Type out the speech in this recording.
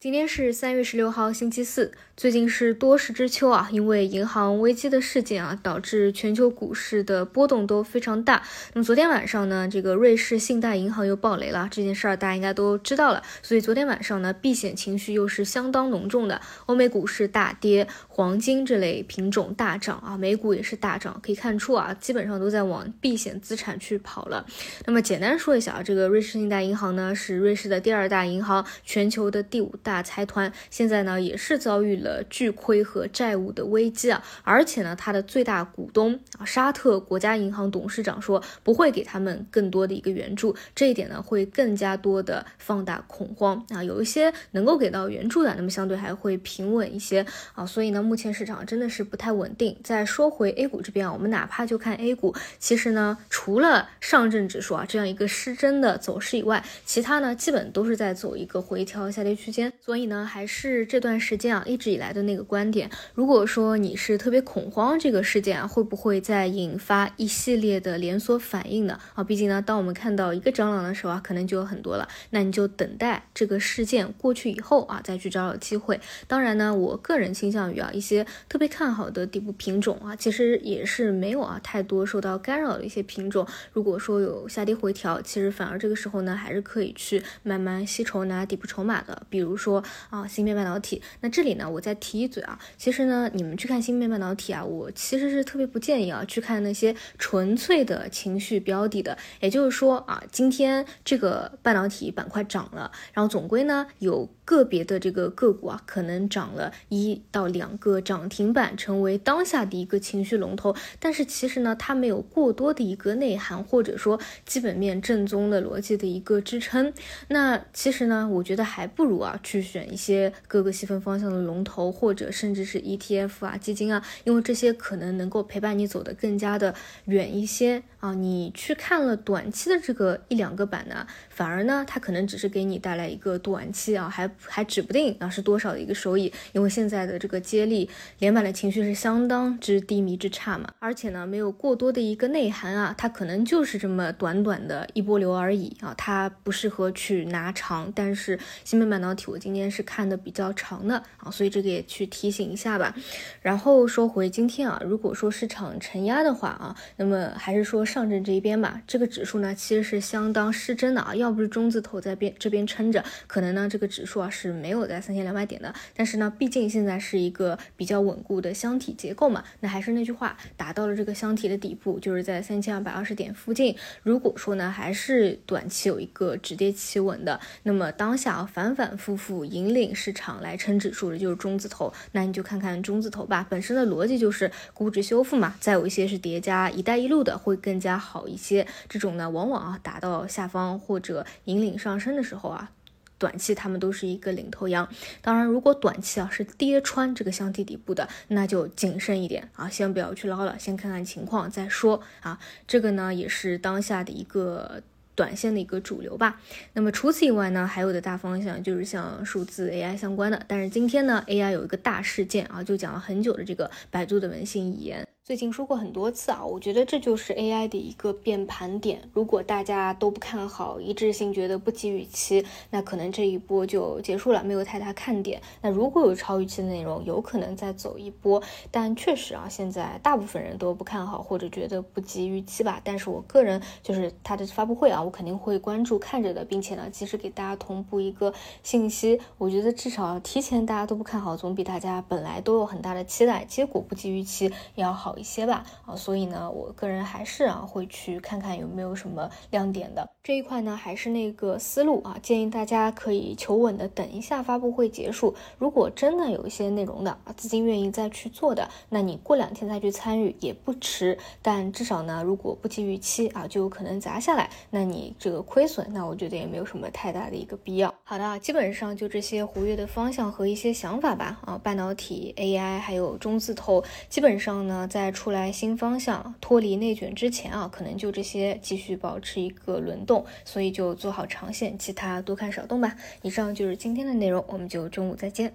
今天是三月十六号，星期四。最近是多事之秋啊，因为银行危机的事件啊，导致全球股市的波动都非常大。那么昨天晚上呢，这个瑞士信贷银行又爆雷了，这件事儿大家应该都知道了。所以昨天晚上呢，避险情绪又是相当浓重的。欧美股市大跌，黄金这类品种大涨啊，美股也是大涨。可以看出啊，基本上都在往避险资产去跑了。那么简单说一下啊，这个瑞士信贷银行呢，是瑞士的第二大银行，全球的第五大。大财团现在呢也是遭遇了巨亏和债务的危机啊，而且呢，它的最大股东啊沙特国家银行董事长说不会给他们更多的一个援助，这一点呢会更加多的放大恐慌啊。有一些能够给到援助的，那么相对还会平稳一些啊。所以呢，目前市场真的是不太稳定。再说回 A 股这边啊，我们哪怕就看 A 股，其实呢，除了上证指数啊这样一个失真的走势以外，其他呢基本都是在走一个回调下跌区间。所以呢，还是这段时间啊，一直以来的那个观点。如果说你是特别恐慌这个事件啊，会不会再引发一系列的连锁反应呢？啊，毕竟呢，当我们看到一个蟑螂的时候啊，可能就有很多了。那你就等待这个事件过去以后啊，再去找找机会。当然呢，我个人倾向于啊，一些特别看好的底部品种啊，其实也是没有啊太多受到干扰的一些品种。如果说有下跌回调，其实反而这个时候呢，还是可以去慢慢吸筹拿底部筹码的。比如说。说啊，芯片半导体，那这里呢，我再提一嘴啊，其实呢，你们去看芯片半导体啊，我其实是特别不建议啊，去看那些纯粹的情绪标的的，也就是说啊，今天这个半导体板块涨了，然后总归呢有。个别的这个个股啊，可能涨了一到两个涨停板，成为当下的一个情绪龙头。但是其实呢，它没有过多的一个内涵，或者说基本面正宗的逻辑的一个支撑。那其实呢，我觉得还不如啊，去选一些各个细分方向的龙头，或者甚至是 ETF 啊、基金啊，因为这些可能能够陪伴你走得更加的远一些啊。你去看了短期的这个一两个板呢，反而呢，它可能只是给你带来一个短期啊，还。还指不定啊是多少的一个收益，因为现在的这个接力连板的情绪是相当之低迷之差嘛，而且呢没有过多的一个内涵啊，它可能就是这么短短的一波流而已啊，它不适合去拿长。但是芯片半导体我今今天是看的比较长的啊，所以这个也去提醒一下吧。然后说回今天啊，如果说市场承压的话啊，那么还是说上证这一边吧，这个指数呢其实是相当失真的啊，要不是中字头在边这边撑着，可能呢这个指数啊。是没有在三千两百点的，但是呢，毕竟现在是一个比较稳固的箱体结构嘛，那还是那句话，达到了这个箱体的底部，就是在三千二百二十点附近。如果说呢，还是短期有一个止跌企稳的，那么当下啊反反复复引领市场来撑指数的就是中字头，那你就看看中字头吧，本身的逻辑就是估值修复嘛，再有一些是叠加一带一路的会更加好一些。这种呢，往往啊打到下方或者引领上升的时候啊。短期他们都是一个领头羊，当然如果短期啊是跌穿这个箱体底部的，那就谨慎一点啊，先不要去捞了，先看看情况再说啊。这个呢也是当下的一个短线的一个主流吧。那么除此以外呢，还有的大方向就是像数字 AI 相关的，但是今天呢 AI 有一个大事件啊，就讲了很久的这个百度的文心一言。最近说过很多次啊，我觉得这就是 AI 的一个变盘点。如果大家都不看好，一致性觉得不及预期，那可能这一波就结束了，没有太大看点。那如果有超预期的内容，有可能再走一波。但确实啊，现在大部分人都不看好或者觉得不及预期吧。但是我个人就是它的发布会啊，我肯定会关注看着的，并且呢，及时给大家同步一个信息。我觉得至少提前大家都不看好，总比大家本来都有很大的期待，结果不及预期要好。一些吧啊，所以呢，我个人还是啊会去看看有没有什么亮点的这一块呢，还是那个思路啊，建议大家可以求稳的等一下发布会结束，如果真的有一些内容的啊，资金愿意再去做的，那你过两天再去参与也不迟。但至少呢，如果不及预期啊，就有可能砸下来，那你这个亏损，那我觉得也没有什么太大的一个必要。好的，基本上就这些活跃的方向和一些想法吧啊，半导体、AI 还有中字头，基本上呢在出来新方向，脱离内卷之前啊，可能就这些继续保持一个轮动，所以就做好长线，其他多看少动吧。以上就是今天的内容，我们就中午再见。